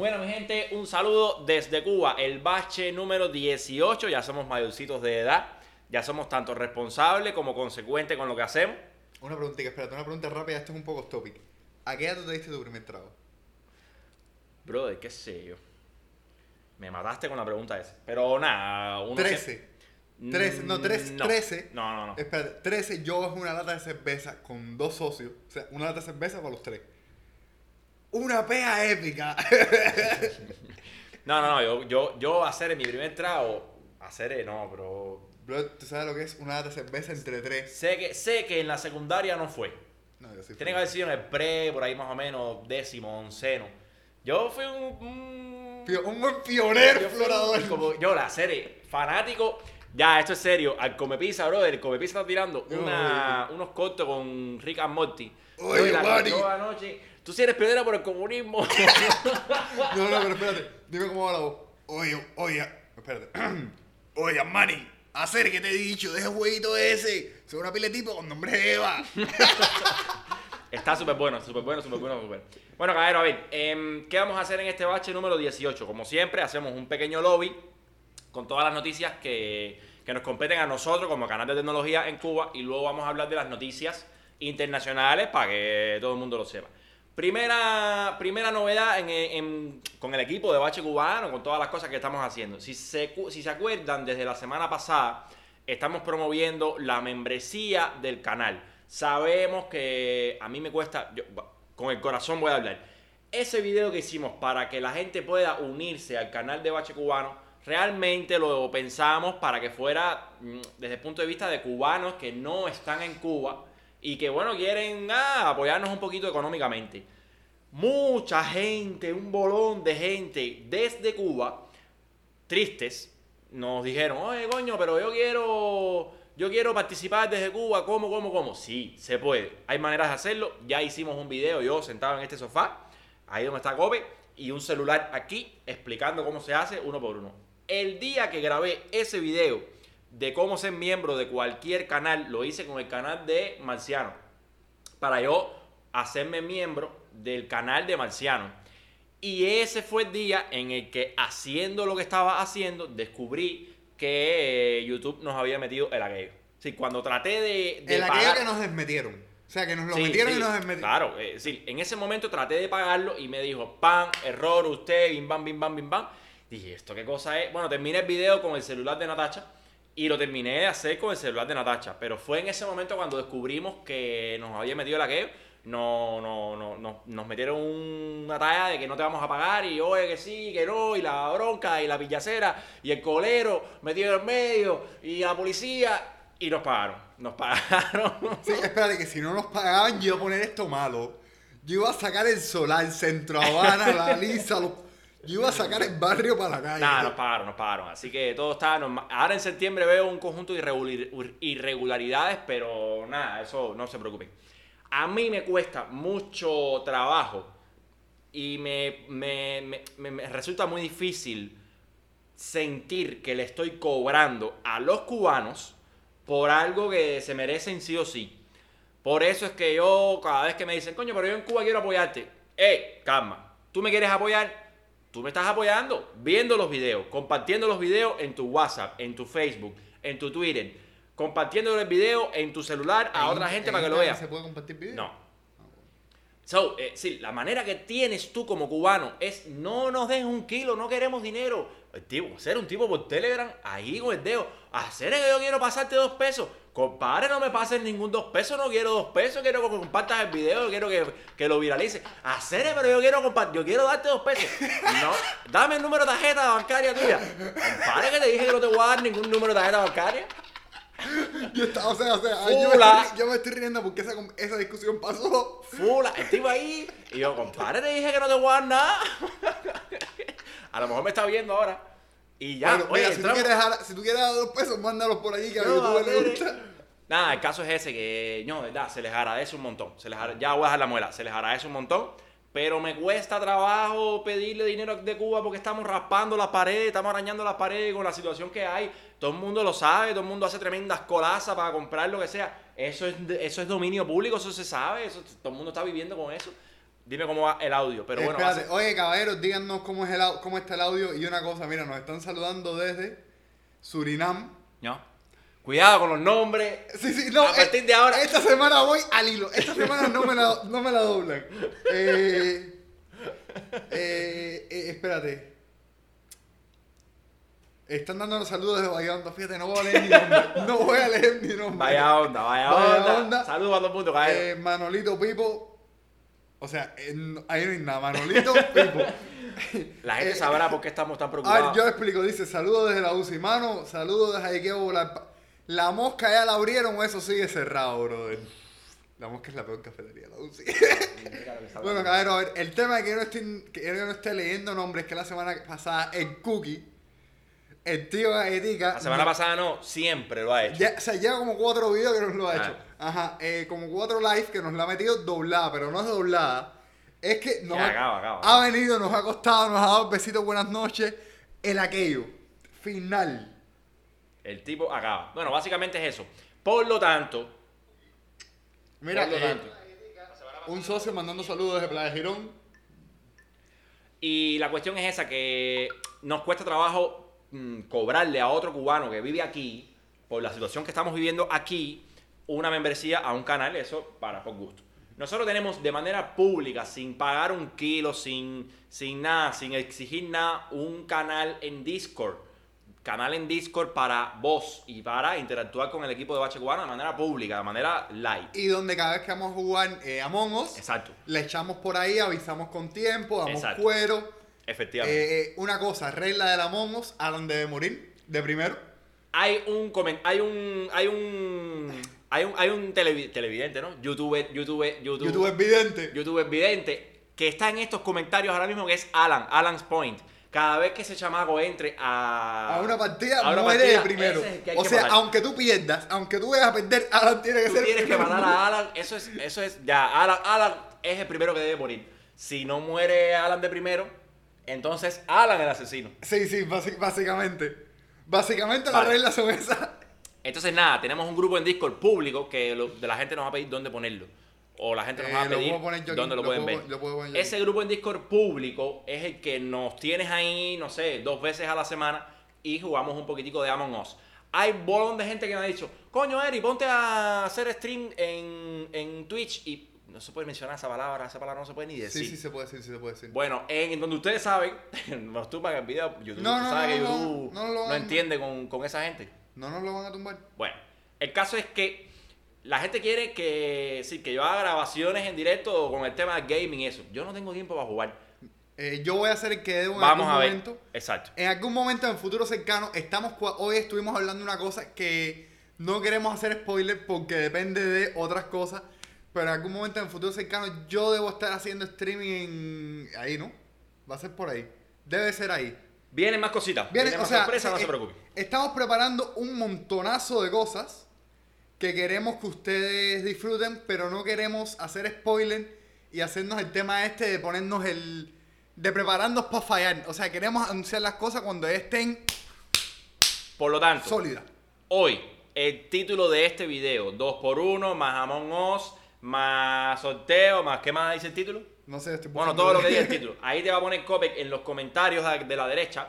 Bueno, mi gente, un saludo desde Cuba, el bache número 18. Ya somos mayorcitos de edad, ya somos tanto responsables como consecuentes con lo que hacemos. Una preguntita, espérate, una pregunta rápida, esto es un poco topic. ¿A qué edad te diste tu primer trago? Brother, qué sé yo. Me mataste con la pregunta esa. Pero nada, uno 13. se- 13, no, 13, No. 13. No, no, no. Espérate, 13, yo bajo una lata de cerveza con dos socios. O sea, una lata de cerveza para los tres. Una pea épica. No, no, no, yo, yo, yo hacer mi primer trago, hacer no, pero Bro, ¿tú sabes lo que es una lata de cerveza entre tres? sé que, sé que en la secundaria no fue. No, yo sí. Tiene que haber sido en el pre, por ahí más o menos, décimo, onceno. Yo fui un... un- Pio- Un buen pionero yo explorador. un- como yo, la serie, fanático. Ya, esto es serio. Al Come Pizza, brother, el Come Pizza está tirando una- unos cortos con Rick and Morty. Oye, Yo la anoche. Tú sí eres pionera por el comunismo. No, no, pero espérate. Dime cómo va la voz. Oye, oye, espérate. Oye, Manny, hacer que te he dicho, deja el jueguito ese. Soy una pila de tipo con nombre de Eva. Está súper bueno, súper bueno, súper bueno, súper bueno. Bueno, caballero, a ver, em, ¿qué vamos a hacer en este bache número 18? Como siempre, hacemos un pequeño lobby con todas las noticias que, que nos competen a nosotros como canal de tecnología en Cuba y luego vamos a hablar de las noticias internacionales para que todo el mundo lo sepa. Primera, primera novedad con el equipo de Bache Cubano, con todas las cosas que estamos haciendo. Si se, si se acuerdan, desde la semana pasada estamos promoviendo la membresía del canal. Sabemos que a mí me cuesta, con el corazón voy a hablar. Ese video que hicimos para que la gente pueda unirse al canal de Bache Cubano, realmente lo pensamos para que fuera mm, desde el punto de vista de cubanos que no están en Cuba y que, bueno, quieren ah, apoyarnos un poquito económicamente. Mucha gente, un bolón de gente desde Cuba, tristes, nos dijeron, oye, coño, pero yo quiero, yo quiero participar desde Cuba, ¿cómo, cómo, cómo? Sí, se puede. Hay maneras de hacerlo. Ya hicimos un video, yo sentado en este sofá, ahí donde está Cope, y un celular aquí explicando cómo se hace uno por uno. El día que grabé ese video de cómo ser miembro de cualquier canal, lo hice con el canal de Marciano. Para yo hacerme miembro del canal de Marciano. Y ese fue el día en el que haciendo lo que estaba haciendo, descubrí que eh, YouTube nos había metido el aquello. Sí, cuando traté de, de El aquello pagar- que nos desmetieron. O sea, que nos lo Sí, metieron sí, y nos desmetieron. Claro, eh, sí, en ese momento traté de pagarlo y me dijo, pan, error, usted, bim bam, bim bam, bim bam. Dije, ¿esto qué cosa es? Bueno, terminé el video con el celular de Natacha y lo terminé de hacer con el celular de Natacha. Pero fue en ese momento cuando descubrimos que nos había metido el aquello. No, no, no, no, nos metieron una talla de que no te vamos a pagar y oye que sí, que no, y la bronca, y la pillacera, y el colero metido en medio, y la policía, y nos pagaron, nos pagaron. Sí, espérate, que si no nos pagaban, yo iba a poner esto malo. Yo iba a sacar el solar, Centro Habana, la Lisa, los- yo iba a sacar el barrio para la calle. Nada, nos pagaron, nos pagaron. Así que todo está normal. Ahora en septiembre veo un conjunto de irregularidades, pero nada, eso no se preocupen. A mí me cuesta mucho trabajo y me, me- me- resulta muy difícil sentir que le estoy cobrando a los cubanos por algo que se merecen sí o sí. Por eso es que yo, cada vez que me dicen, coño, pero yo en Cuba quiero apoyarte. ¡Eh, calma! ¿Tú me quieres apoyar? Tú me estás apoyando viendo los videos, compartiendo los videos en tu WhatsApp, en tu Facebook, en tu Twitter, compartiendo el video en tu celular a otra gente en para que lo vea. ¿Se puede compartir video? No. So, eh, sí, la manera que tienes tú como cubano es no nos dejes un kilo, no queremos dinero. El tipo, hacer un tipo por Telegram, ahí con el dedo, hacer que yo quiero pasarte dos pesos. Compadre, no me pases ningún dos pesos, no quiero dos pesos, quiero que compartas el video, quiero que, que lo viralices. Hacer, pero yo quiero compartir, yo quiero darte dos pesos. No, dame el número de tarjeta bancaria tuya. Compadre, que te dije que no te voy a dar ningún número de tarjeta bancaria. Yo estaba, o sea, o sea, yo me, estoy, yo me estoy riendo porque esa, esa discusión pasó. Fula, tipo ahí. Y yo, compadre, te dije que no te voy a dar nada. A lo mejor me está viendo ahora. Y ya, oye, mira, si, tú quieres si tú quieres dar dos pesos, mándalos por ahí que a YouTube le gusta. Nada, el caso es ese, que no, verdad, se les agradece un montón. Se les ya voy a dejar la muela, se les agradece un montón. Pero me cuesta trabajo pedirle dinero de Cuba porque estamos raspando las paredes, estamos arañando las paredes con la situación que hay. Todo el mundo lo sabe, todo el mundo hace tremendas colazas para comprar lo que sea. Eso es, eso es dominio público, eso se sabe, eso, todo el mundo está viviendo con eso. Dime cómo va el audio, pero bueno. Espérate, hace- oye caballeros, díganos cómo, es el, au- cómo está el audio. Y una cosa, mira, nos están saludando desde Surinam. ¿no? Cuidado con los nombres. Sí, sí, no. A partir eh, de ahora- Esta semana voy al hilo. Esta semana no me la, no me la doblan. Eh, eh, eh, espérate. Están dando saludos desde Bahía Onda. Fíjate, no voy a leer mi nombre. No voy a leer mi nombre. Vaya onda, vaya, Vaya onda. onda. Saludos a todo el mundo. Eh, Manolito Pipo. O sea, no- ahí no hay nada. Manolito Pipo. La gente eh, sabrá por qué estamos tan A ver, preocupados. yo explico. Dice, saludos desde la UCI. Mano, saludos desde volar. pa- La mosca ya la abrieron o eso sigue cerrado, brother. La mosca es la peor cafetería, la UCI. bueno, cabrón, a ver, el tema de que yo no, estoy, que yo no esté leyendo nombres que la semana pasada en Cookie, el tío Galletica... La semana pasada no, siempre lo ha hecho. Ya, o sea, lleva como cuatro videos que nos lo ha Ah. hecho. Ajá, eh, como cuatro live que nos la ha metido doblada, pero no es doblada. Es que nos Ya, ha, acaba, acaba. ha venido, nos ha acostado, nos ha dado besitos, buenas noches. El aquello. Final. El tipo acaba. Bueno, básicamente es eso. Por lo tanto, Mira, por lo eh, tanto, un socio mandando saludos desde Playa Girón. Y la cuestión es esa, que nos cuesta trabajo mm, cobrarle a otro cubano que vive aquí, por la situación que estamos viviendo aquí, una membresía a un canal, eso para por gusto. Nosotros tenemos de manera pública, sin pagar un kilo, sin, sin nada, sin exigir nada, un canal en Discord. Canal en Discord para vos y para interactuar con el equipo de Bache Cubano de manera pública, de manera light. Y donde cada vez que vamos a jugar eh, Among Us, Exacto, le echamos por ahí, avisamos con tiempo, damos Exacto. cuero. Efectivamente. Eh, eh, una cosa, regla del Among Us, Alan debe morir de primero. hay un hay un hay un hay un hay un televi- televidente, ¿no? YouTuber, YouTuber, YouTube, YouTube es vidente. YouTuber vidente que está en estos comentarios ahora mismo que es Alan, Alan's Point. Cada vez que ese chamaco entre a A una partida a una muere de partida, primero. es que hay O que sea, matar. aunque tú pierdas, aunque tú vayas a perder, Alan tiene que Tú ser tienes que primero. matar a Alan, eso es eso es ya Alan Alan es el primero que debe morir. Si no muere Alan de primero, entonces Alan el asesino. Sí, sí, básicamente. Básicamente Vale. las reglas son esas. Entonces, nada, tenemos un grupo en Discord público que lo- de la gente nos va a pedir dónde ponerlo. O la gente nos Eh, va a lo pedir dónde lo, lo pueden puedo- ver. puedo Ese grupo en Discord público es el que nos tienes ahí, no sé, dos veces a la semana y jugamos un poquitico de Among Us. Hay bolón de gente que me ha dicho, coño Eri, ponte a hacer stream en, en Twitch y no se puede mencionar esa palabra, esa palabra no se puede ni decir. Sí, sí, se puede decir, sí se puede decir. Bueno, en donde ustedes saben, nos tumban el video, YouTube, No, que YouTube no entiende con, con esa gente. No nos lo van a tumbar. Bueno, el caso es que la gente quiere que, sí, que yo haga grabaciones en directo con el tema del gaming y eso. Yo no tengo tiempo para jugar. Eh, yo voy a hacer el que debo en Vamos algún a ver. momento. Exacto. En algún momento en el futuro cercano, estamos hoy estuvimos hablando de una cosa que no queremos hacer spoiler porque depende de otras cosas. Pero en algún momento en el futuro cercano yo debo estar haciendo streaming en- ahí, ¿no? Va a ser por ahí. Debe ser ahí. Vienen más cositas. Viene, Vienen o más sea, sorpresas, no eh, se preocupen. Estamos preparando un montonazo de cosas que queremos que ustedes disfruten, pero no queremos hacer spoiler y hacernos el tema este de ponernos el. de prepararnos para fallar. O sea, queremos anunciar las cosas cuando estén Por lo tanto, sólidas. hoy, el título de este video, 2x1, más Among Us, más sorteo, más, ¿qué más dice el título? No sé, estoy Bueno, todo lo que diga el título. Ahí te va a poner Copec en los comentarios de la derecha.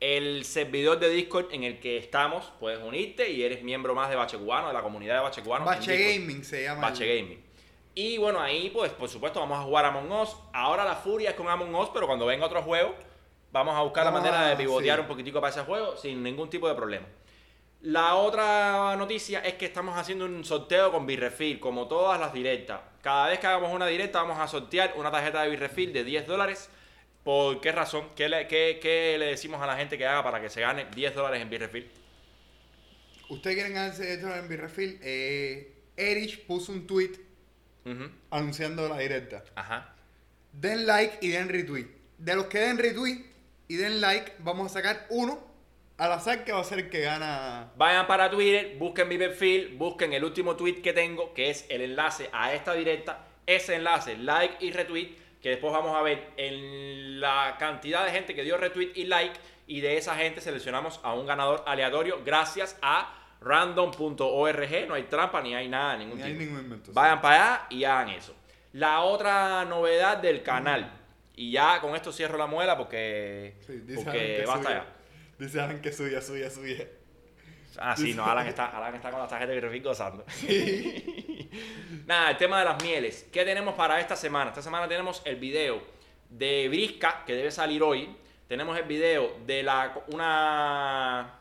El servidor de Discord en el que estamos, puedes unirte y eres miembro más de Bache Cubano, de la comunidad de Bache Cubano. Bache. Gaming se llama. Bache el- Gaming. Y bueno, ahí pues por supuesto vamos a jugar Among Us. Ahora la furia es con Among Us, pero cuando venga otro juego, vamos a buscar la manera a- de pivotear sí. un poquitico para ese juego sin ningún tipo de problema. La otra noticia es que estamos haciendo un sorteo con Birrefill, como todas las directas. Cada vez que hagamos una directa vamos a sortear una tarjeta de Birrefill de 10 dólares. ¿Por qué razón? ¿Qué le, qué- qué le decimos a la gente que haga para que se gane 10 dólares en Birrefill? Ustedes quieren ganarse esto en Birrefill. Eh, Erich puso un tweet anunciando la directa. Ajá. Den like y den retweet. De los que den retweet y den like, vamos a sacar uno al azar que va a ser el que gana. Vayan para Twitter, busquen mi perfil, busquen el último tweet que tengo, que es el enlace a esta directa. Ese enlace, like y retweet, que después vamos a ver en la cantidad de gente que dio retweet y like. Y de esa gente seleccionamos a un ganador aleatorio gracias a random.org. No hay trampa ni hay nada, ningún Ni hay ningún invento. sí. Vayan para allá y hagan eso. La otra novedad del canal, y ya con esto cierro la muela porque, Sí, porque que basta ya. Dice Alan que suya, suya, suya. Ah, sí, no, Alan está, Alan está con la tarjeta de Griffic gozando. Nada, el tema de las mieles. ¿Qué tenemos para esta semana? Esta semana tenemos el video de Brisca, que debe salir hoy. Tenemos el video de la, una,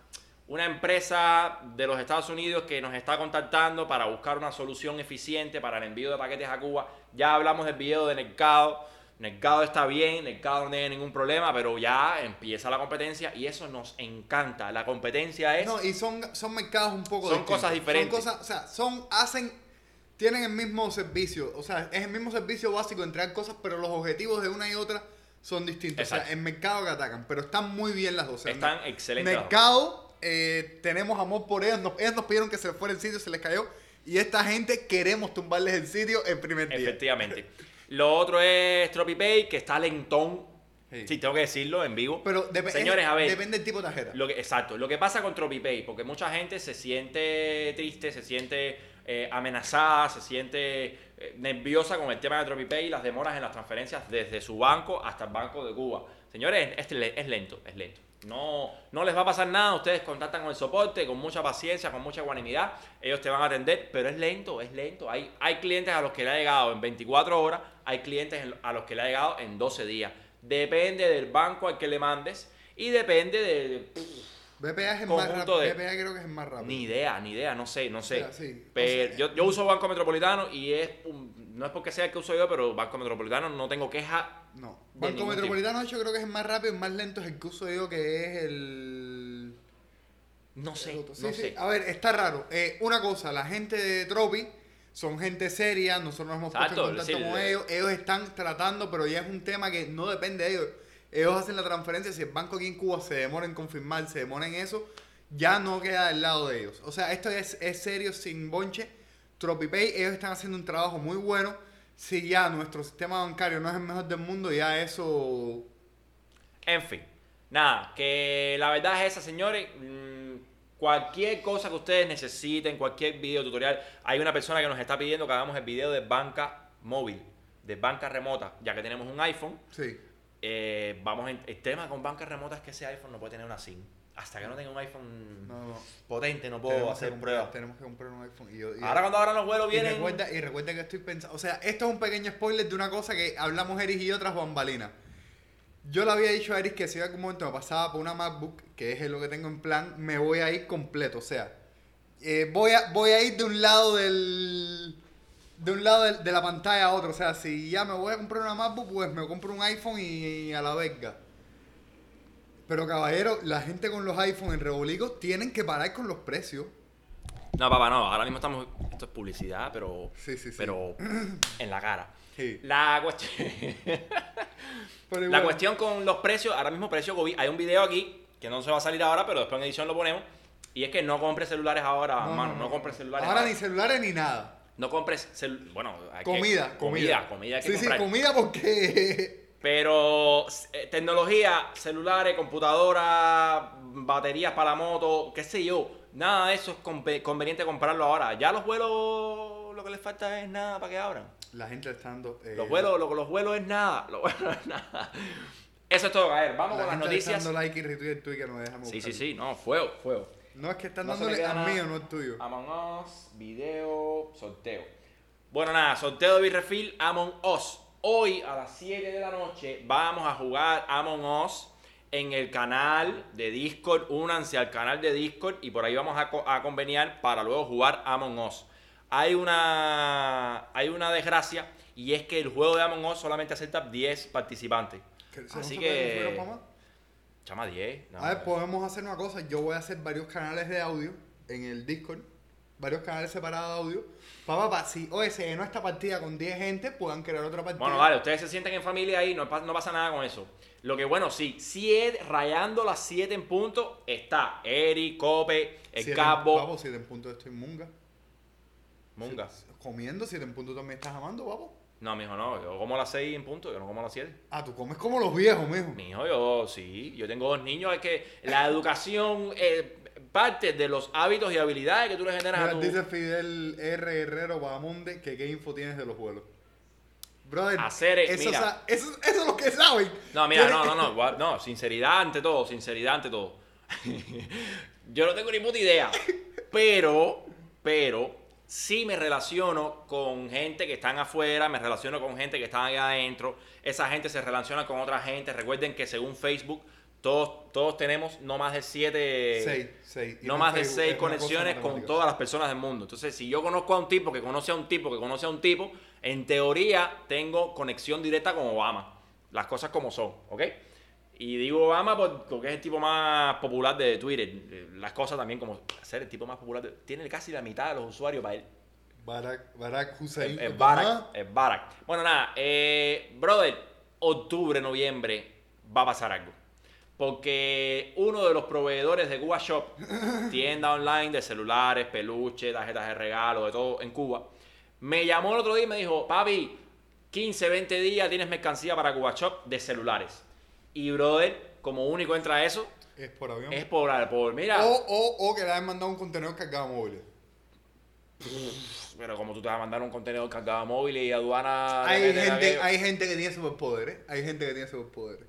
una empresa de los Estados Unidos que nos está contactando para buscar una solución eficiente para el envío de paquetes a Cuba. Ya hablamos del video de Mercado. Mercado está bien, Mercado no tiene ningún problema, pero ya empieza la competencia y eso nos encanta. La competencia es... No, y son, son mercados un poco Son distintos. cosas diferentes. Son cosas, o sea, son, hacen, tienen el mismo servicio. O sea, es el mismo servicio básico entregar cosas, pero los objetivos de una y otra son distintos. O sea, en mercado que atacan, pero están muy bien las dos. O sea, Están en- excelentes. Mercado, eh, tenemos amor por ellos. Nos, ellos nos pidieron que se fuera el sitio, se les cayó. Y esta gente queremos tumbarles el sitio el primer día. Efectivamente. Lo otro es TropiPay, que está lentón. Sí. Sí, tengo que decirlo en vivo. Pero Señores, es- a ver. depende del tipo de tarjeta. Lo que, exacto. Lo que pasa con TropiPay, porque mucha gente se siente triste, se siente eh, amenazada, se siente eh, nerviosa con el tema de TropiPay y las demoras en las transferencias desde su banco hasta el Banco de Cuba. Señores, es, es lento, es lento. No, no les va a pasar nada, ustedes contactan con el soporte, con mucha paciencia, con mucha ecuanimidad, ellos te van a atender, pero es lento, es lento. Hay, hay clientes a los que le ha llegado en 24 horas, hay clientes en- a los que le ha llegado en 12 días. Depende del banco al que le mandes y depende de... BPA es el más rápido. de- BPA creo que es el más rápido. Ni idea, ni idea, no sé, no sé. Sí, Pero o sea, yo, yo uso Banco Metropolitano y es un- no es porque sea el que uso yo, pero Banco Metropolitano no tengo queja. No. Banco Metropolitano, de hecho, creo que es el más rápido, el más lento es el que uso yo, que es el. No sé, el otro. Sí, no sí. sé. A ver, está raro. Eh, una cosa, la gente de Tropi son gente seria, nosotros nos hemos puesto en contacto con ellos, ellos están tratando, pero ya es un tema que no depende de ellos. Ellos hacen la transferencia, si el banco aquí en Cuba se demora en confirmar, se demora en eso, ya no queda del lado de ellos. O sea, esto es, es serio, sin bonche. TropiPay, ellos están haciendo un trabajo muy bueno. Si ya nuestro sistema bancario no es el mejor del mundo, ya eso En fin, nada, que la verdad es esa, señores. mm, Cualquier cosa que ustedes necesiten, cualquier video tutorial, hay una persona que nos está pidiendo que hagamos el video de banca móvil, de banca remota, ya que tenemos un iPhone. Sí. Eh, vamos en- el tema con banca remota es que ese iPhone no puede tener una SIM. Hasta que no tenga un iPhone No, no. potente, no puedo Tenemos hacer comprar- pruebas. Tenemos que comprar un iPhone. Y yo- y- Ahora cuando abran los vuelos y vienen. recuerda, y recuerda que estoy pensando. O sea, esto es un pequeño spoiler de una cosa que hablamos Eric y yo tras bambalinas. Yo le había dicho a Eric que si en algún momento me pasaba por una MacBook, que es lo que tengo en plan, me voy a ir completo. O sea, eh, voy, a, voy a ir de un lado del. De un lado de, la pantalla a otro. O sea, si ya me voy a comprar una MacBook, pues me compro un iPhone y, a la verga. Pero caballero, la gente con los iPhones en Rebolico tienen que parar con los precios. No, papá, no. Ahora mismo estamos. Esto es publicidad, pero. Sí, sí, sí. Pero en la cara. Sí. La cuestión. La cuestión con los precios, ahora mismo precio COVID, hay un video aquí que no se va a salir ahora, pero después en edición lo ponemos. Y es que no compres celulares ahora, mano, no, compres celulares Ahora ahora. ni celulares ni nada. No compres cel- bueno, hay que- Comida, comida, comida hay que sí, comprar. sí, comida porque. Pero eh, tecnología, celulares, computadoras, baterías para la moto, qué sé yo, nada de eso es conve- conveniente comprarlo ahora. Ya los vuelos, lo que les falta es nada para que abran. La gente está dando. eh, Los vuelos, lo- los vuelos es nada, los vuelos es nada. Eso es todo, a ver, vamos la con las está noticias. dando like y retweet tú y que no dejamos Sí, sí, sí, no, fuego, fuego. No es que están No dándole al mío, no al tuyo. Among Us, video, sorteo. Bueno, nada, sorteo de Birrefill Among Us. Hoy a las 7 de la noche vamos a jugar Among Us en el canal de Discord. Únanse al canal de Discord y por ahí vamos a, co- a conveniar para luego jugar Among Us. Hay una, hay una desgracia y es que el juego de Among Us solamente acepta 10 participantes. Así que... Chama 10. no, A ver, podemos hacer una cosa. Yo voy a hacer varios canales de audio en el Discord. Varios canales separados de audio. Para, para, si oye, se llenó esta partida con 10 gente, puedan crear otra partida. Bueno, vale, ustedes se sienten en familia ahí, no, pa- no pasa nada con eso. Lo que bueno, sí, siete, rayando las 7 en punto, está Eri, Cope, el Siete- Cabo, Papo, 7 en punto estoy munga. Munga. Comiendo 7 en punto también estás amando, papo. No, mijo, no, yo como a las 6 en punto, yo no como a las 7. Ah, tú comes como los viejos, mijo. Mijo, yo sí, yo tengo dos niños, es que la educación eh, parte de los hábitos y habilidades que tú le generas Mira, a tu... dice Fidel R. Herrero Bahamonde que qué info tienes de los vuelos. Brother, hacer, eso, mira. eso, eso es lo que saben. No, mira, no, no, no, no, sinceridad ante todo, sinceridad ante todo. Yo no tengo ni puta idea, pero, pero, sí me relaciono con gente que están afuera, me relaciono con gente que están allá adentro, esa gente se relaciona con otra gente, recuerden que según Facebook, todos, todos tenemos no más de siete... Seis, seis. No más de seis conexiones con todas las personas del mundo. Entonces, si yo conozco a un tipo que conoce a un tipo que conoce a un tipo, en teoría tengo conexión directa con Obama. Las cosas como son, ¿ok? Y digo Obama por- porque es el tipo más popular de Twitter. Las cosas también como ser el tipo más popular. de- tiene casi la mitad de los usuarios para él. Barack, Barack Hussein. Es. Barack. Es Barack. Bueno, nada. eh, brother, octubre, noviembre va a pasar algo. Porque uno de los proveedores de Cuba Shop, tienda online de celulares, peluches, tarjetas de regalo, de todo en Cuba, me llamó el otro día y me dijo, papi, 15, 20 días tienes mercancía para Cuba Shop de celulares. Y brother, como único entra eso, Es por avión. es por, por mira, O, o, o que le hayan mandado un contenedor cargado móvil. pero como tú te vas a mandar un contenedor cargado a móvil y aduana... Hay gente, hay gente que tiene superpoderes. Hay gente que tiene superpoderes.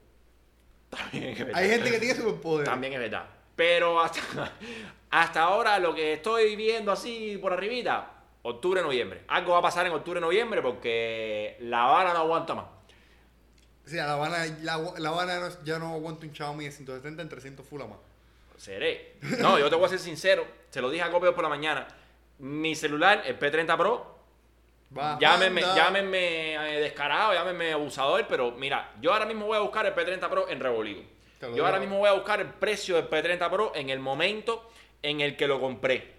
También es verdad. Hay gente que tiene superpoderes. También es verdad. Pero hasta, hasta ahora lo que estoy viendo así por arribita, octubre, noviembre. Algo va a pasar en octubre, noviembre porque La Habana no aguanta más. O sea, la Habana, la, la Habana no- ya no aguanta un Xiaomi de 170 en 300 full a más. Seré. No, yo te voy a ser sincero. Se lo dije a Copio por la mañana. Mi celular, el P30 Pro, Bajanda. llámenme, llámenme eh, descarado, llámenme abusador, pero mira, yo ahora mismo voy a buscar el P30 Pro en Revoligo. Yo digo. ahora mismo voy a buscar el precio del P30 Pro en el momento en el que lo compré.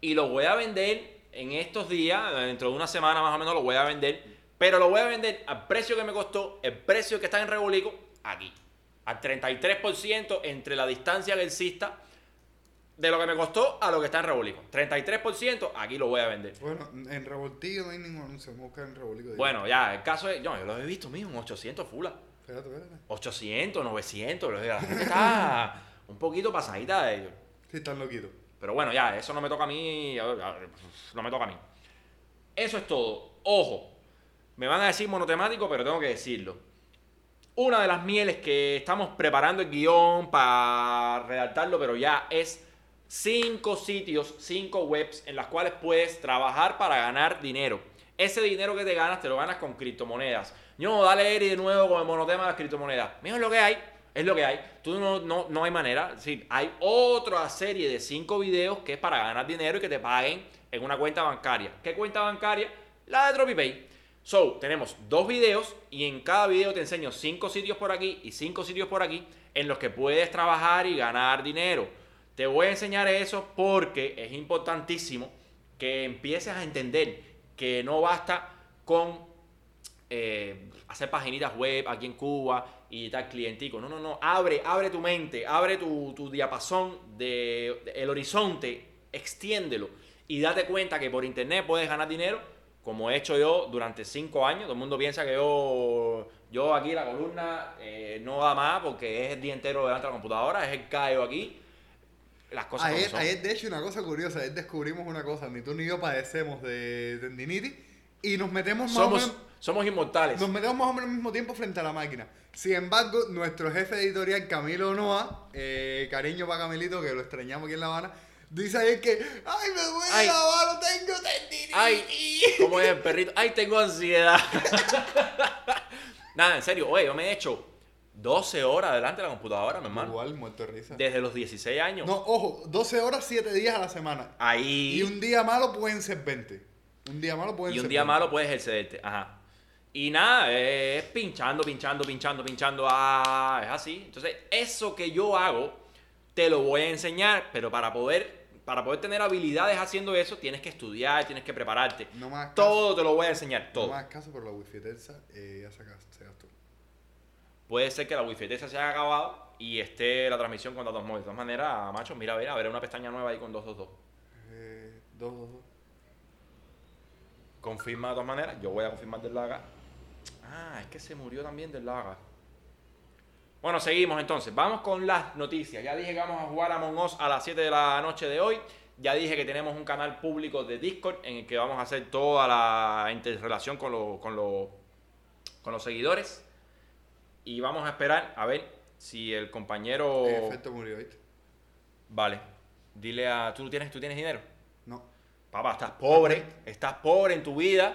Y lo voy a vender en estos días, dentro de una semana más o menos lo voy a vender, pero lo voy a vender al precio que me costó, el precio que está en Rebolico, aquí, al 33% entre la distancia que exista de lo que me costó a lo que está en Rebolico. 33%, aquí lo voy a vender. Bueno, en Revoltillo no hay ningún anuncio. Vamos a buscar en Revoltillo. Bueno, ya, el caso es, yo, yo lo he visto mismo, en 800 fula. Espérate, espérate. 800, 900, la gente está un poquito pasadita de ellos. Sí, están loquitos. Pero bueno, ya, eso no me toca a mí. No me toca a mí. Eso es todo. Ojo, me van a decir monotemático, pero tengo que decirlo. Una de las mieles que estamos preparando el guion para redactarlo, pero ya es cinco sitios, cinco webs en las cuales puedes trabajar para ganar dinero. Ese dinero que te ganas, te lo ganas con criptomonedas. No, dale Eri de nuevo con el monotema de las criptomonedas. Mira, lo que hay, es lo que hay. Tú no, no, no hay manera. Decir, hay otra serie de cinco videos que es para ganar dinero y que te paguen en una cuenta bancaria. ¿Qué cuenta bancaria? La de TropiPay. So, tenemos dos videos y en cada video te enseño cinco sitios por aquí y cinco sitios por aquí en los que puedes trabajar y ganar dinero. Te voy a enseñar eso porque es importantísimo que empieces a entender que no basta con eh, hacer paginitas web aquí en Cuba y tal clientico. No, no, no. Abre, abre tu mente, abre tu, tu diapasón de, de- el horizonte, extiéndelo y date cuenta que por internet puedes ganar dinero, como he hecho yo durante cinco años. Todo el mundo piensa que yo, yo aquí la columna eh, no da más porque es el día entero delante de la computadora, es el callo aquí. Las cosas como Ayer, son. ayer, de hecho, una cosa curiosa. Ayer descubrimos una cosa. Ni tú ni yo padecemos de tendinitis. Y nos metemos más o somos, menos... somos inmortales. Nos metemos más o menos al mismo tiempo frente a la máquina. Sin embargo, nuestro jefe editorial, Camilo Noa, eh, cariño para Camilito, que lo extrañamos aquí en La Habana, dice ayer que, ¡ay, me duele Ay. la mano, tengo tendinitis! Ay, ¿cómo es el perrito? Ay, tengo ansiedad. Nada, en serio, oye, yo me he hecho 12 horas delante de la computadora, mi hermano. Igual, muerto de risa. Desde los 16 años. No, ojo, 12 horas, 7 días a la semana. Ahí. Y un día malo pueden ser 20. Un día malo pueden Y un ser día 20. malo puedes excederte. Ajá. Y nada, es pinchando, pinchando, pinchando, pinchando. Ah, es así. Entonces, eso que yo hago, te lo voy a enseñar, pero para poder, para poder tener habilidades haciendo eso, tienes que estudiar, tienes que prepararte. No más. Todo te lo voy a enseñar, No todo. más caso, pero la wifi terza eh, ya se gastó. Puede ser que la wifi esa se haya acabado y esté la transmisión con datos móviles. De todas maneras, macho, mira, a ver, a ver una pestaña nueva ahí con 222. Eh, dos, dos, dos. Confirma de todas maneras. Yo voy a confirmar del lado acá. Ah, es que se murió también del lado acá. Bueno, seguimos entonces. Vamos con las noticias. Ya dije que vamos a jugar a Among Us a las 7 de la noche de hoy. Ya dije que tenemos un canal público de Discord en el que vamos a hacer toda la interrelación con, lo- con, lo- con los seguidores. Y vamos a esperar a ver si el compañero... Efecto murió, ¿viste? Vale. Dile a... ¿Tú tienes, ¿Tú tienes dinero? No. Papá, estás pobre. Estás pobre en tu vida.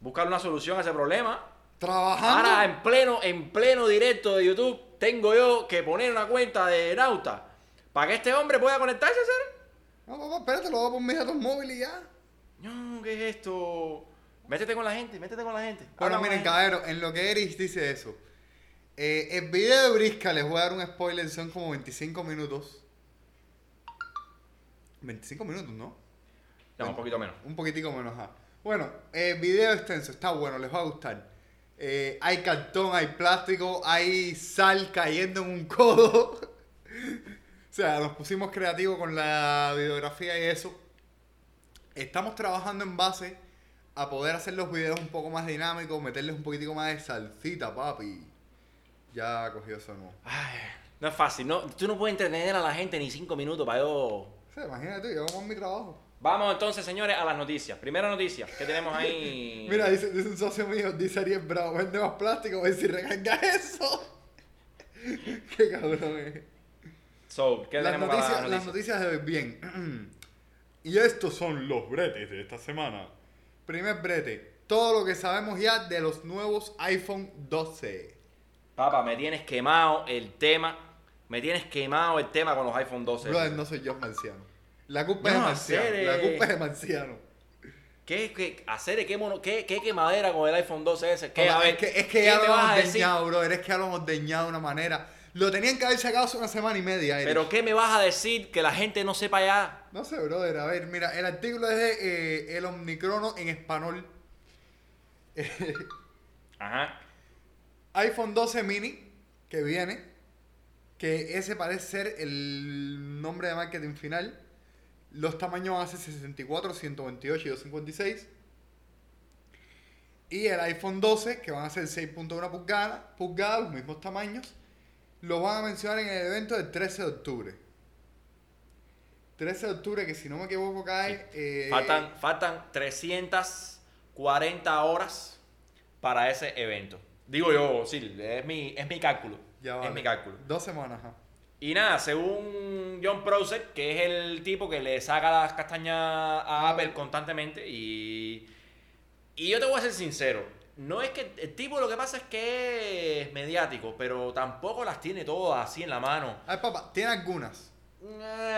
Buscar una solución a ese problema. Trabajando. Ahora, en pleno, en pleno directo de YouTube, tengo yo que poner una cuenta de Nauta para que este hombre pueda conectarse, ¿sabes? No, papá, espérate, lo voy a poner mis datos móviles y ya. No, ¿qué es esto? Métete con la gente, métete con la gente. Bueno, miren, caballero, en lo que Eris dice eso. eh, el video de Brisca, les voy a dar un spoiler, son como 25 minutos. 25 minutos, ¿no? No, un poquito menos. Un poquitico menos, ajá. Bueno, eh, video extenso, está bueno, les va a gustar. Eh, hay cartón, hay plástico, hay sal cayendo en un codo. o sea, nos pusimos creativos con la videografía y eso. Estamos trabajando en base a poder hacer los videos un poco más dinámicos, meterles un poquitico más de salsita, papi. Ya cogió eso. Ay, no es fácil, no, tú no puedes entretener a la gente ni cinco minutos para yo... O sea, imagínate, yo hago mi trabajo. Vamos entonces, señores, a las noticias. Primera noticia que tenemos ahí. Mira, dice, dice un socio mío, dice Ariel Bravo, vende más plástico, a ver si recarga eso. Qué cabrón es. So, ¿qué Las tenemos noticias, las las noticias? noticias de bien. y estos son los bretes de esta semana. Primer brete, todo lo que sabemos ya de los nuevos iPhone 12. Papá, me tienes quemado el tema. Me tienes quemado el tema con los iPhone 12. Brother, no soy yo Marciano. La culpa es de No, Marciano. hacer, La culpa es de Marciano. ¿Qué, qué, hacer, qué, mono, qué, qué quemadera con el iPhone 12 ese? ¿Qué, a ver, es que, es que ¿qué ya lo hemos decir? deñado, brother. Es que ya lo hemos deñado de una manera. Lo tenían que haber sacado hace una semana y media. Eric. Pero ¿qué me vas a decir que la gente no sepa ya? No sé, brother. A ver, mira, el artículo es de eh, El Omnicrono en español. Ajá. iPhone 12 mini que viene. Que ese parece ser el nombre de marketing final. Los tamaños van a ser 64, 128 y 256. Y el iPhone 12, que van a ser 6.1 pulgadas, pulgadas, los mismos tamaños, lo van a mencionar en el evento del 13 de octubre. 13 de octubre, que si no me equivoco cae... eh, Faltan, faltan 340 horas para ese evento. Digo yo, sí, es mi, es mi cálculo. ya es vale. mi cálculo. Dos semanas, ajá. Y nada, según John Prosser, que es el tipo que le saca las castañas a Apple constantemente, y, y yo te voy a ser sincero, no es que el tipo lo que pasa es que es mediático, pero tampoco las tiene todas así en la mano. A ver, papá, tiene algunas.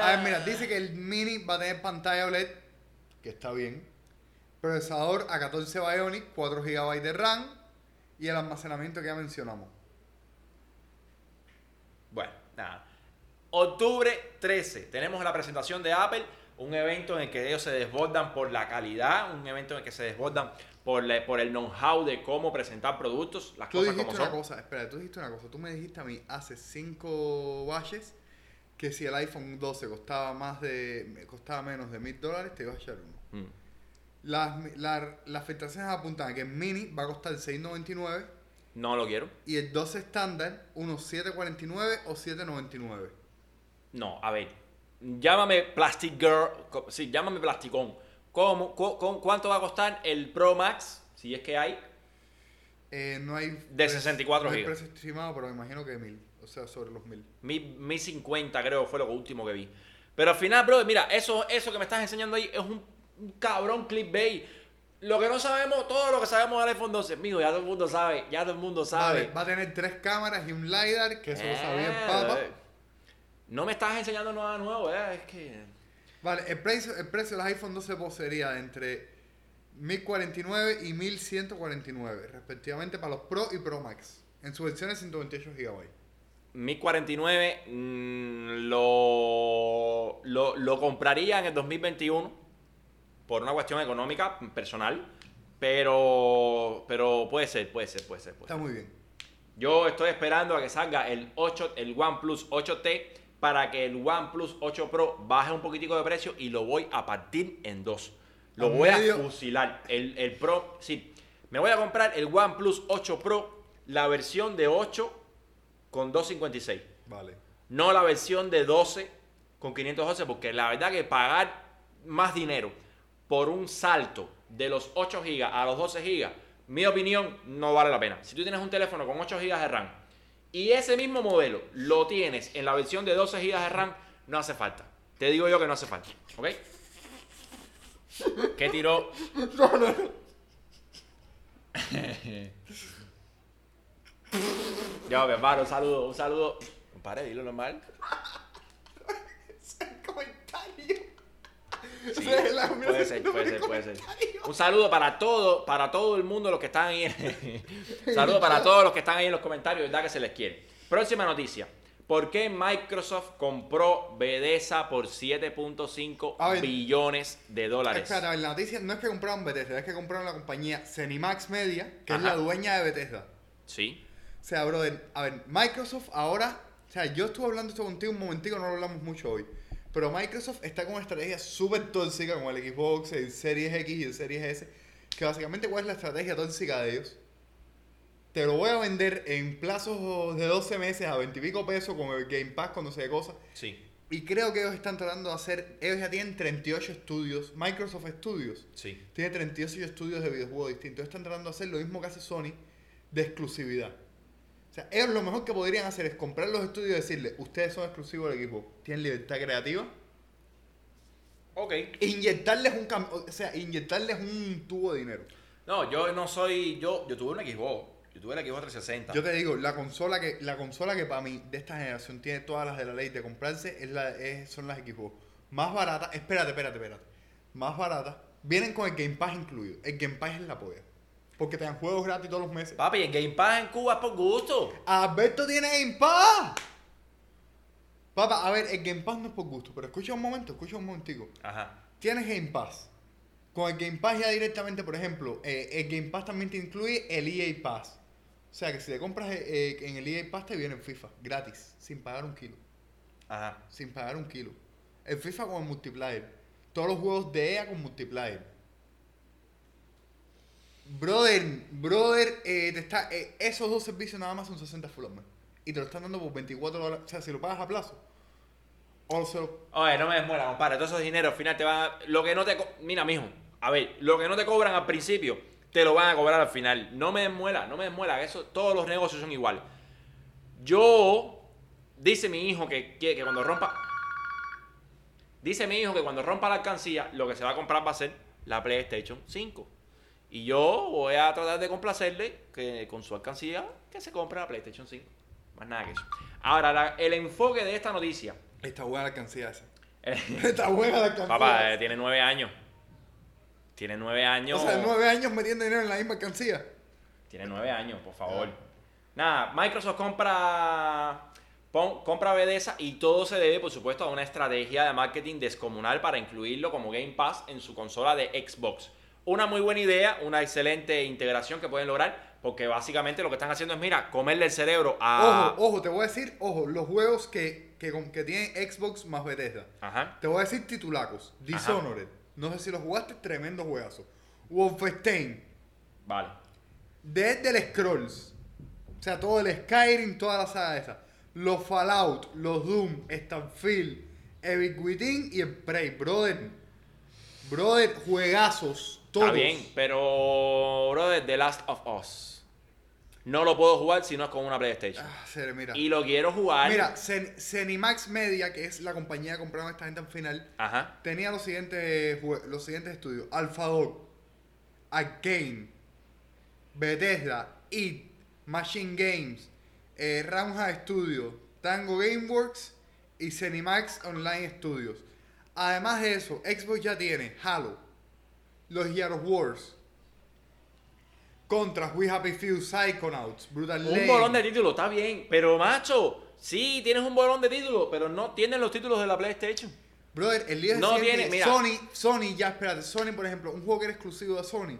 A ver, mira, dice que el mini va a tener pantalla OLED, que está bien. Procesador A14 Bionic, 4 GB de RAM y el almacenamiento que ya mencionamos. Bueno, nada. Octubre 13, tenemos la presentación de Apple, un evento en el que ellos se desbordan por la calidad, un evento en el que se desbordan por, la- por el know-how de cómo presentar productos, las Tú cosas dijiste como una son. cosa, espera, tú dijiste una cosa. Tú me dijiste a mí hace 5 baches que si el iPhone 12 costaba más de costaba menos de mil dólares, te iba a echar uno. Mm. Las, la- las filtraciones apuntan a que el mini va a costar 6.99 No lo quiero. y el 12 estándar unos 7.49 o 7.99. No, a ver. Llámame Plastic Girl. Sí, llámame Plasticón. ¿Cómo, cu- cu- ¿Cuánto va a costar el Pro Max? Si es que hay. Eh, no hay De 64 no hay gigas. precio estimado, pero me imagino que mil. O sea, sobre los mil. Mi, mi 50 creo fue lo último que vi. Pero al final, bro, mira, eso, eso que me estás enseñando ahí es un, un cabrón clickbait. Lo que no sabemos, todo lo que sabemos del iPhone 12, mijo, ya todo el mundo sabe, ya todo el mundo sabe. Vale, va a tener tres cámaras y un LiDAR, que eso lo sabía el Eh, Papa. No me estás enseñando nada nuevo, eh, es que... Vale, el precio, el precio del iPhone 12 Pro sería de entre 1049 y 1149, respectivamente para los Pro y Pro Max, en sus versiones 128 GB. 1049 mm, lo, lo, lo compraría en el 2021 por una cuestión económica personal, pero pero puede ser, puede ser, puede ser. puede Está ser. muy bien. Yo estoy esperando a que salga el 8, el OnePlus 8T para que el OnePlus 8 Pro baje un poquitico de precio y lo voy a partir en dos. Lo voy medio- a fusilar. El, el Pro, sí. Me voy a comprar el OnePlus 8 Pro, la versión de 8 con 256. Vale. No la versión de 12 con 512, porque la verdad que pagar más dinero por un salto de los 8 GB a los 12 GB, mi opinión no vale la pena. Si tú tienes un teléfono con 8 GB de RAM y ese mismo modelo lo tienes en la versión de 12 GB de RAM, no hace falta. Te digo yo que no hace falta. ¿Ok? ¿Qué tiró? No, no, no. Ya, mi hermano, un saludo, un saludo. Compadre, dilo normal. Ese comentario. Sí, puede ser, puede ser, puede ser. Un saludo para todo, para todo el mundo los que están ahí. Saludo para todos los que están ahí en los comentarios, verdad que se les quiere. Próxima noticia. ¿Por qué Microsoft compró Bethesda por A 7.5 ver. billones de dólares? Espérate, a ver, la noticia no es que compraron Bethesda, es que compraron la compañía Cenimax Media, que es la dueña de Bethesda. Sí. O sea, brother, a ver, Microsoft ahora, o sea, yo estuve hablando esto contigo un momentico, no lo hablamos mucho hoy, pero Microsoft está con una estrategia súper tóxica con el Xbox, el Series X y el Series S, que básicamente, ¿cuál es la estrategia tóxica de ellos? Te lo voy a vender en plazos de 12 meses a 20 y pico pesos con el Game Pass cuando se de cosas. Sí. Y creo que ellos están tratando de hacer, ellos ya tienen 38 estudios, Microsoft Studios, Sí. tiene 38 estudios de videojuegos distintos. Están tratando de hacer lo mismo que hace Sony de exclusividad. O sea, ellos lo mejor que podrían hacer es comprar los estudios y decirle, ustedes son exclusivos del equipo, tienen libertad creativa, Ok. e inyectarles un cam- o sea, inyectarles un tubo de dinero. No, yo no soy. Yo, yo tuve un Xbox. Yo tuve el Xbox 360. Yo te digo, la consola que la consola que para mí de esta generación tiene todas las de la ley de comprarse es la es- son las Xbox. Más baratas, espérate, espérate, espérate. Más baratas, vienen con el Game Pass incluido. El Game Pass es la polla. Porque te dan juegos gratis todos los meses. Papi, el Game Pass en Cuba es por gusto. Alberto tiene Game Pass. Papá, a ver, el Game Pass no es por gusto, pero escucha un momento, escucha un momentico. Ajá. Tienes Game Pass. Con el Game Pass ya directamente, por ejemplo, eh, el Game Pass también te incluye el EA Pass. O sea que si te compras eh, eh, en el EA Pass te viene el FIFA, gratis, sin pagar un kilo. Ajá. Sin pagar un kilo. El FIFA con el multiplayer. Todos los juegos de EA con multiplayer. Brother, brother, eh, te está, eh, esos dos servicios nada más son 60 full mes. Y te lo están dando por 24 dólares. O sea, si lo pagas a plazo. O se lo- Oye, no me desmuela, compadre. Todo esos dinero al final te van a... Lo que no te... Mira, mijo. A ver, lo que no te cobran al principio, te lo van a cobrar al final. No me desmuela, no me desmuela. Eso, todos los negocios son igual. Yo... Dice mi hijo que, que, que cuando rompa... Dice mi hijo que cuando rompa la alcancía, lo que se va a comprar va a ser la PlayStation 5. Y yo voy a tratar de complacerle que con su alcancía que se compre la PlayStation 5. Más nada que eso. Ahora, la- el enfoque de esta noticia... Está buena la alcancía esa. eh, Está buena la alcancía. Papá, tiene nueve años. Tiene nueve años. O sea, nueve años metiendo dinero en la misma alcancía. Tiene nueve años, por favor. Nada, Microsoft compra. compra Bethesda y todo se debe, por supuesto, a una estrategia de marketing descomunal para incluirlo como Game Pass en su consola de Xbox. Una muy buena idea, una excelente integración que pueden lograr, porque básicamente lo que están haciendo es, mira, comerle el cerebro a. Ojo, ojo, te voy a decir, ojo, los juegos que, que, que tienen Xbox más Bethesda. Ajá. Te voy a decir titulacos. Dishonored. No sé si lo jugaste, tremendo juegazo. Wolfenstein. Vale. Dead del Scrolls. O sea, todo el Skyrim, toda la saga esa. Los Fallout, los Doom, Starfield, Epic Within y el Prey. Brother. Brother, juegazos. Todos. Está bien, pero, brother, The Last of Us. No lo puedo jugar si no es con una PlayStation. Ah, serio, mira. Y lo quiero jugar. Mira, Cen- Cenimax Media, que es la compañía que compraron a esta gente al final, Ajá. tenía los siguientes, los siguientes estudios. Alphadog, Arcane, Bethesda, It, Machine Games, eh, Roundhouse Studios, Tango Gameworks y Cenimax Online Studios. Además de eso, Xbox ya tiene Halo, los Gears of Wars, Contra, We Happy Few, Psychonauts, Brutal Un Legend. bolón de títulos, está bien. Pero, macho, sí, tienes un bolón de títulos, pero no tienes los títulos de la PlayStation. Brother, el día No siguiente, tiene- mira. Sony, Sony, ya espérate, Sony, por ejemplo, un juego que era exclusivo de Sony,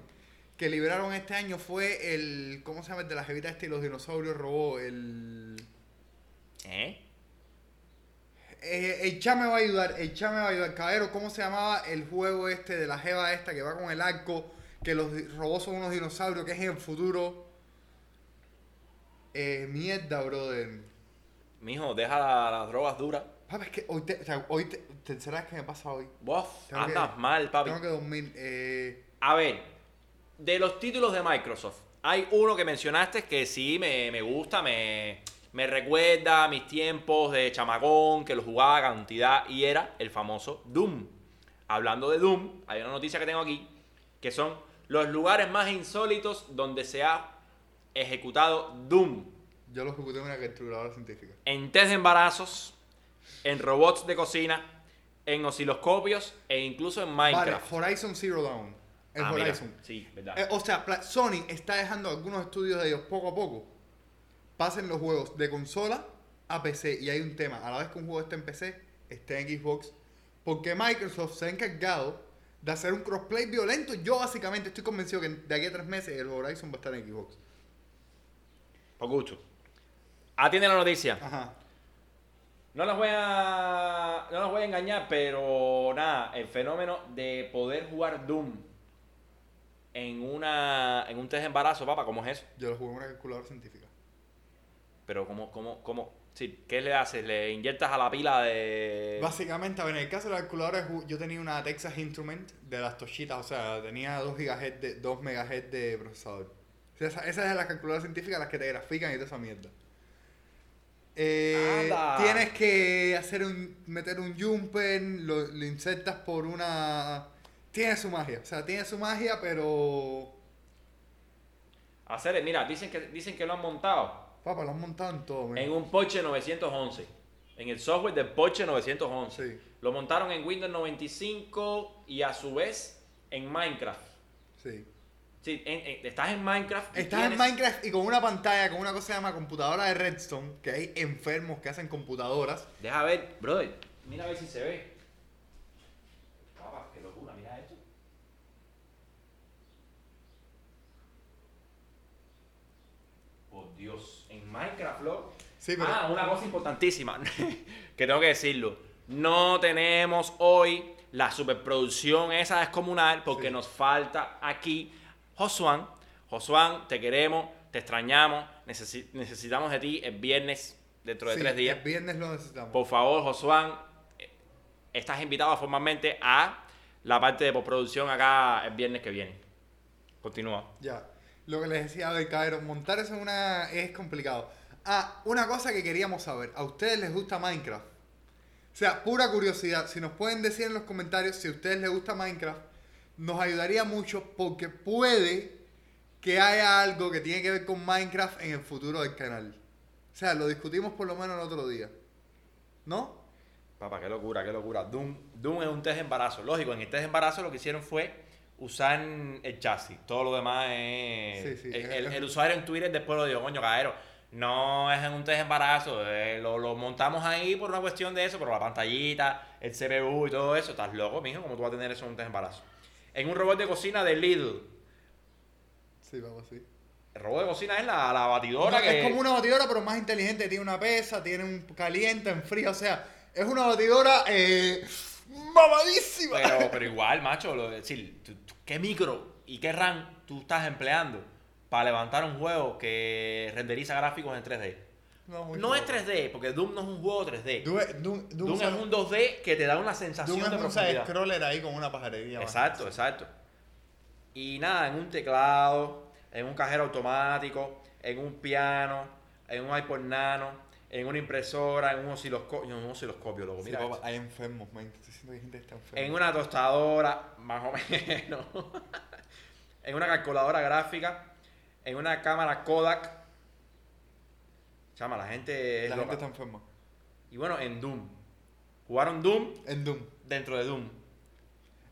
que liberaron este año fue el, ¿cómo se llama? El de la jevita este y los dinosaurios robó, el... ¿Eh? Eh, el Cha me va a ayudar, el Cha me va a ayudar. Caballero, ¿cómo se llamaba el juego este de la jeva esta que va con el arco? Que los robots son unos dinosaurios, que es en el futuro. Eh, mierda, brother. Mijo, deja la- las drogas duras. Papi, es que hoy, te, o sea, hoy te, tercera vez que me pasa hoy. Tengo andas que- mal, papi. Tengo que dormir. Eh, A ver, de los títulos de Microsoft, hay uno que mencionaste que sí me, me gusta, me, me recuerda a mis tiempos de chamagón, que lo jugaba a cantidad, y era el famoso Doom. Hablando de Doom, hay una noticia que tengo aquí, que son los lugares más insólitos donde se ha ejecutado Doom. yo lo ejecuté en una calculadora científica. En test de embarazos, en robots de cocina, en osciloscopios e incluso en Vale, Minecraft. Horizon Zero Dawn. El Ah, mira, Horizon. Sí, verdad. Eh, o sea, Sony está dejando algunos estudios de ellos poco a poco. Pasen los juegos de consola a PC. Y hay un tema. A la vez que un juego esté en PC, esté en Xbox. Porque Microsoft se ha encargado de hacer un crossplay violento. Yo básicamente estoy convencido que de aquí a tres meses el Horizon va a estar en Xbox. Por gusto. Atiende la noticia. Ajá. No los voy a. No los voy a engañar, pero nada, el fenómeno de poder jugar Doom en una. en un test de embarazo, papá, ¿cómo es eso? Yo lo jugué en una calculadora científica. Pero cómo, cómo, cómo. Sí, ¿qué le haces? ¿Le inyectas a la pila de. Básicamente, a ver, en el caso de la calculadora, yo tenía una Texas Instrument de las toshitas, o sea, tenía 2 GHz de, 2 MHz de procesador. O sea, esa, esa es las calculadoras científicas las que te grafican y toda esa mierda. Eh, tienes que hacer un, meter un jumper, lo, lo insertas por una... Tiene su magia, o sea, tiene su magia, pero... Hacer, mira, dicen que, dicen que lo han montado Papá, lo han montado en todo, man. en un Porsche 911. En el software del Porsche 911. Sí. Lo montaron en Windows 95 y a su vez en Minecraft. Sí. Sí, en- en- estás en Minecraft. y Estás en tienes- Minecraft y con una pantalla, con una cosa que se llama computadora de Redstone, que hay enfermos que hacen computadoras. Deja ver, brother. Mira a ver si se ve. Papá, qué locura, mira esto. Por Dios, Minecraft, loco. Sí, pero- Ah, una cosa importantísima, que tengo que decirlo. No tenemos hoy la superproducción esa descomunal porque Sí. nos falta aquí Josuán. Josuán, te queremos, te extrañamos, necesi- necesitamos de ti el viernes dentro de Sí, tres días. El viernes lo necesitamos. Por favor, Josuán, eh, estás invitado formalmente a la parte de postproducción acá el viernes que viene. Continúa. Ya. Lo que les decía de Cairo, montar eso en una es complicado. Ah, una cosa que queríamos saber. ¿A ustedes les gusta Minecraft? O sea, pura curiosidad. Si nos pueden decir en los comentarios si a ustedes les gusta Minecraft, nos ayudaría mucho porque puede que haya algo que tiene que ver con Minecraft en el futuro del canal. O sea, lo discutimos por lo menos el otro día. ¿No? Papá, qué locura, qué locura. Doom, Doom es un test de embarazo. Lógico, en el test de embarazo lo que hicieron fue usar el chasis. Todo lo demás es... Sí, sí, el, el- el usuario en Twitter después lo dijo, coño, caero. No es en un test de embarazo, eh, lo, lo montamos ahí por una cuestión de eso, por la pantallita, el CPU y todo eso. Estás loco, mijo, ¿cómo tú vas a tener eso en un test de embarazo? En un robot de cocina de Lidl. Sí, vamos así. El robot de cocina es la, la batidora No, que... Es como una batidora, pero más inteligente. Tiene una pesa, tiene un caliente, enfría. O sea, es una batidora eh, mamadísima. Pero, pero igual, macho, lo, es decir, tú- tú- ¿qué micro y qué RAM tú estás empleando para levantar un juego que renderiza gráficos en 3D? No, es poco. 3D, porque Doom no es un juego 3D. Doom, Doom, Doom Doom son- es un 2D que te da una sensación Doom de es un profundidad. scroller ahí con una pajarería. más. Exacto, exacto. Y nada, en un teclado, en un cajero automático, en un piano, en un iPod Nano, en una impresora, en un osciloscopio, un osciloscopio, loco, Sí, mira papá, esto. hay enfermos, man. Estoy diciendo que gente está enferma. En una tostadora, más o menos. en una calculadora gráfica. En una cámara Kodak. Chama, la gente es La loca. gente está enferma. Y bueno, en Doom. Jugaron Doom En Doom. dentro de Doom.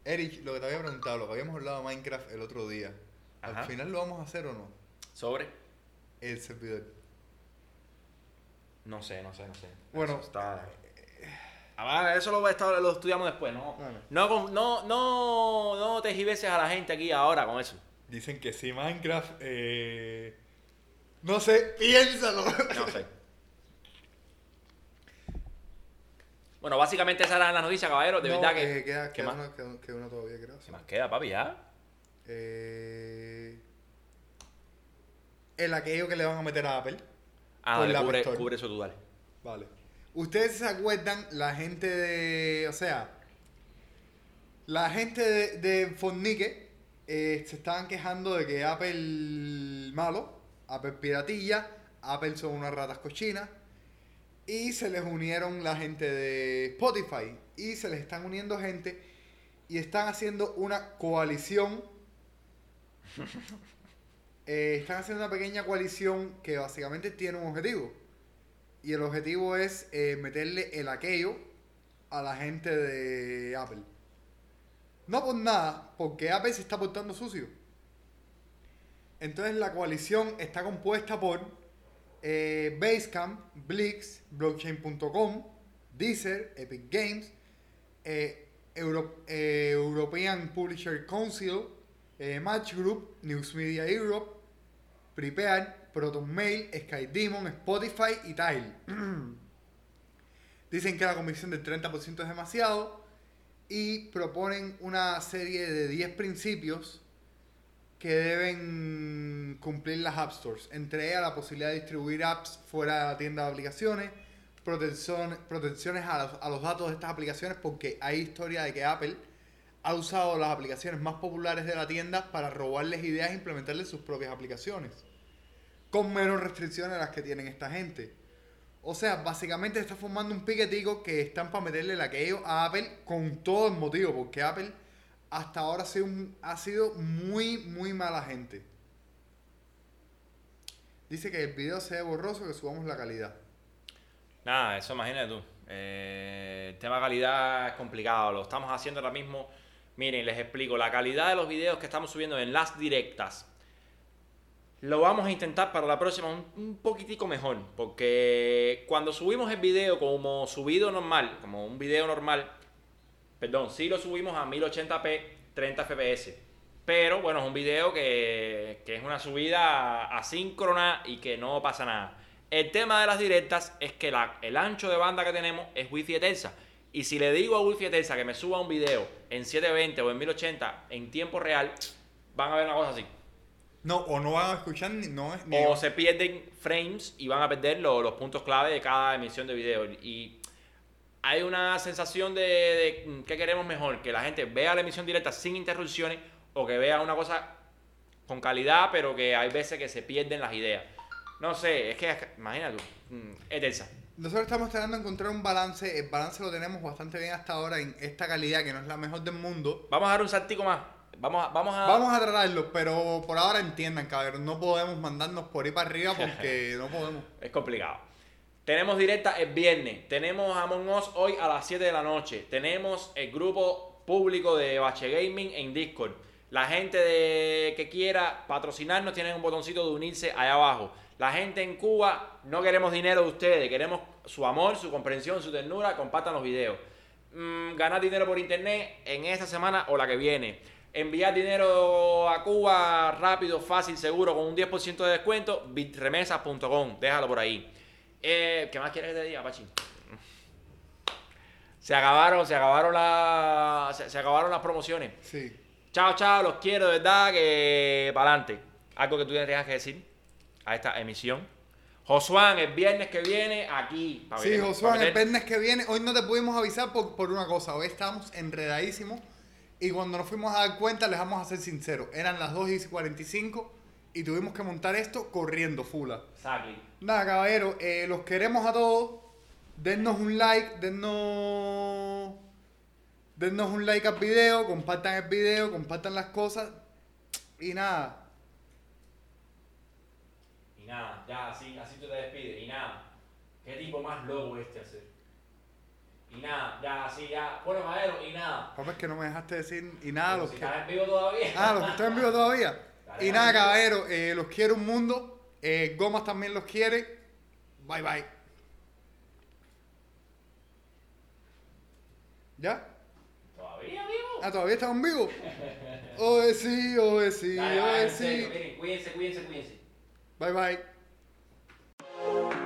Eric, lo que te había preguntado, lo que habíamos hablado de Minecraft el otro día. Ajá. ¿Al final lo vamos a hacer o no? Sobre. El servidor. No sé, no sé, no sé. Bueno, Eso está. Ah, va, eso lo, esto lo estudiamos después, ¿no? Bueno. No, no, no, no te gibeses a la gente aquí ahora con eso. Dicen que sí, Minecraft. Eh... No sé, piénsalo. No sé. Bueno, básicamente esa era la noticia, caballero. De No, verdad que. eh, queda, ¿Qué queda más? uno, queda- queda uno todavía, creo. ¿Qué más queda, papi? ¿Ya? Eh... El aquello que le van a meter a Apple. Ah, Por dale, la cubre, cubre eso tú, dale. Vale. Ustedes se acuerdan, la gente de. O sea, la gente de, de Fornique eh, se estaban quejando de que Apple malo, Apple piratilla, Apple son unas ratas cochinas. Y se les unieron la gente de Spotify. Y se les están uniendo gente. Y están haciendo una coalición. Eh, están haciendo una pequeña coalición que básicamente tiene un objetivo. Y el objetivo es eh, meterle el aquello a la gente de Apple. No por nada, porque Apple se está portando sucio. Entonces la coalición está compuesta por eh, Basecamp, Blix, Blockchain.com, Deezer, Epic Games, European Publisher Council, Match Group, News Media Europe, Prepare, ProtonMail, SkyDemon, Spotify y Tile. Dicen que la comisión del 30% es demasiado y proponen una serie de 10 principios que deben cumplir las App Stores. Entre ellas la posibilidad de distribuir apps fuera de la tienda de aplicaciones, protecciones a los, a los datos de estas aplicaciones, porque hay historia de que Apple ha usado las aplicaciones más populares de la tienda para robarles ideas e implementarles sus propias aplicaciones. Con menos restricciones a las que tienen esta gente. O sea, básicamente está formando un piquetico que están para meterle la que a Apple con todo el motivo, porque Apple hasta ahora ha sido, muy, muy mala gente. Dice que el video se ve borroso, que subamos la calidad. Nada, eso imagínate tú. Eh, el tema calidad es complicado, lo estamos haciendo ahora mismo. Miren, les explico, la calidad de los videos que estamos subiendo en las directas lo vamos a intentar para la próxima un, poquitico mejor, porque cuando subimos el video como subido normal, como un video normal, perdón, sí lo subimos a 1080p 30 fps, pero bueno, es un video que, es una subida asíncrona y que no pasa nada. El tema de las directas es que el ancho de banda que tenemos es Wi-Fi Eterza. Y si le digo a Wi-Fi que me suba un video en 720 o en 1080 en tiempo real, van a ver una cosa así. No, o no van a escuchar ni, no, ni O se pierden frames y van a perder los puntos clave de cada emisión de video. Y hay una sensación de, de qué queremos mejor, que la gente vea la emisión directa sin interrupciones o que vea una cosa con calidad, pero que hay veces que se pierden las ideas. No sé, es que imagínate, mm, es tensa. Nosotros estamos tratando de encontrar un balance, el balance lo tenemos bastante bien hasta ahora en esta calidad que no es la mejor del mundo. Vamos a dar un saltico más. Vamos a, vamos a... Vamos a tratarlo, pero por ahora entiendan, cabrón. No podemos mandarnos por ahí para arriba porque no podemos. Es complicado. Tenemos directa el viernes. Tenemos Among Us hoy a las 7 de la noche. Tenemos el grupo público de Bache Gaming en Discord. La gente de, que quiera patrocinarnos tienen un botoncito de unirse allá abajo. La gente en Cuba no queremos dinero de ustedes, queremos su amor, su comprensión, su ternura. Compartan los videos. Mm, ganar dinero por internet en esta semana o la que viene enviar dinero a Cuba rápido, fácil, seguro, con un 10% de descuento, bitremesas.com, déjalo por ahí. Eh, ¿Qué más quieres que te diga, Pachi? Se acabaron, se acabaron, la, se, acabaron las promociones. Sí. Chao, chao, los quiero, de verdad, que para adelante. Algo que tú tendrías que decir a esta emisión. Josuán, el viernes que viene, aquí. sí, Josuán, el viernes que viene. Hoy no te pudimos avisar por, por una cosa. Hoy estamos enredadísimos y cuando nos fuimos a dar cuenta, les vamos a ser sinceros, eran las 2 y 45 y tuvimos que montar esto corriendo, fula. Exactly. Nada, caballero, eh, los queremos a todos. Dennos un like, dennos, dennos un like al video, compartan el video, compartan las cosas. Y nada. Nada, ya así, así tú te despides. Y nada. ¿Qué tipo más loco este hacer? Y nada, ya, así, ya. Bueno, Madero, y nada. Papá, es que no me dejaste decir y nada. los si que... en vivo todavía. Ah, los que están en vivo todavía. y nada, caballero, eh, los quiero un mundo. Eh, Gomas también los quiere. Bye, bye. ¿Ya? ¿Todavía vivo? Ah, ¿todavía estamos vivos? Oye, sí, oye, sí, oye, sí. Miren, cuídense, cuídense, cuídense. バイバイ。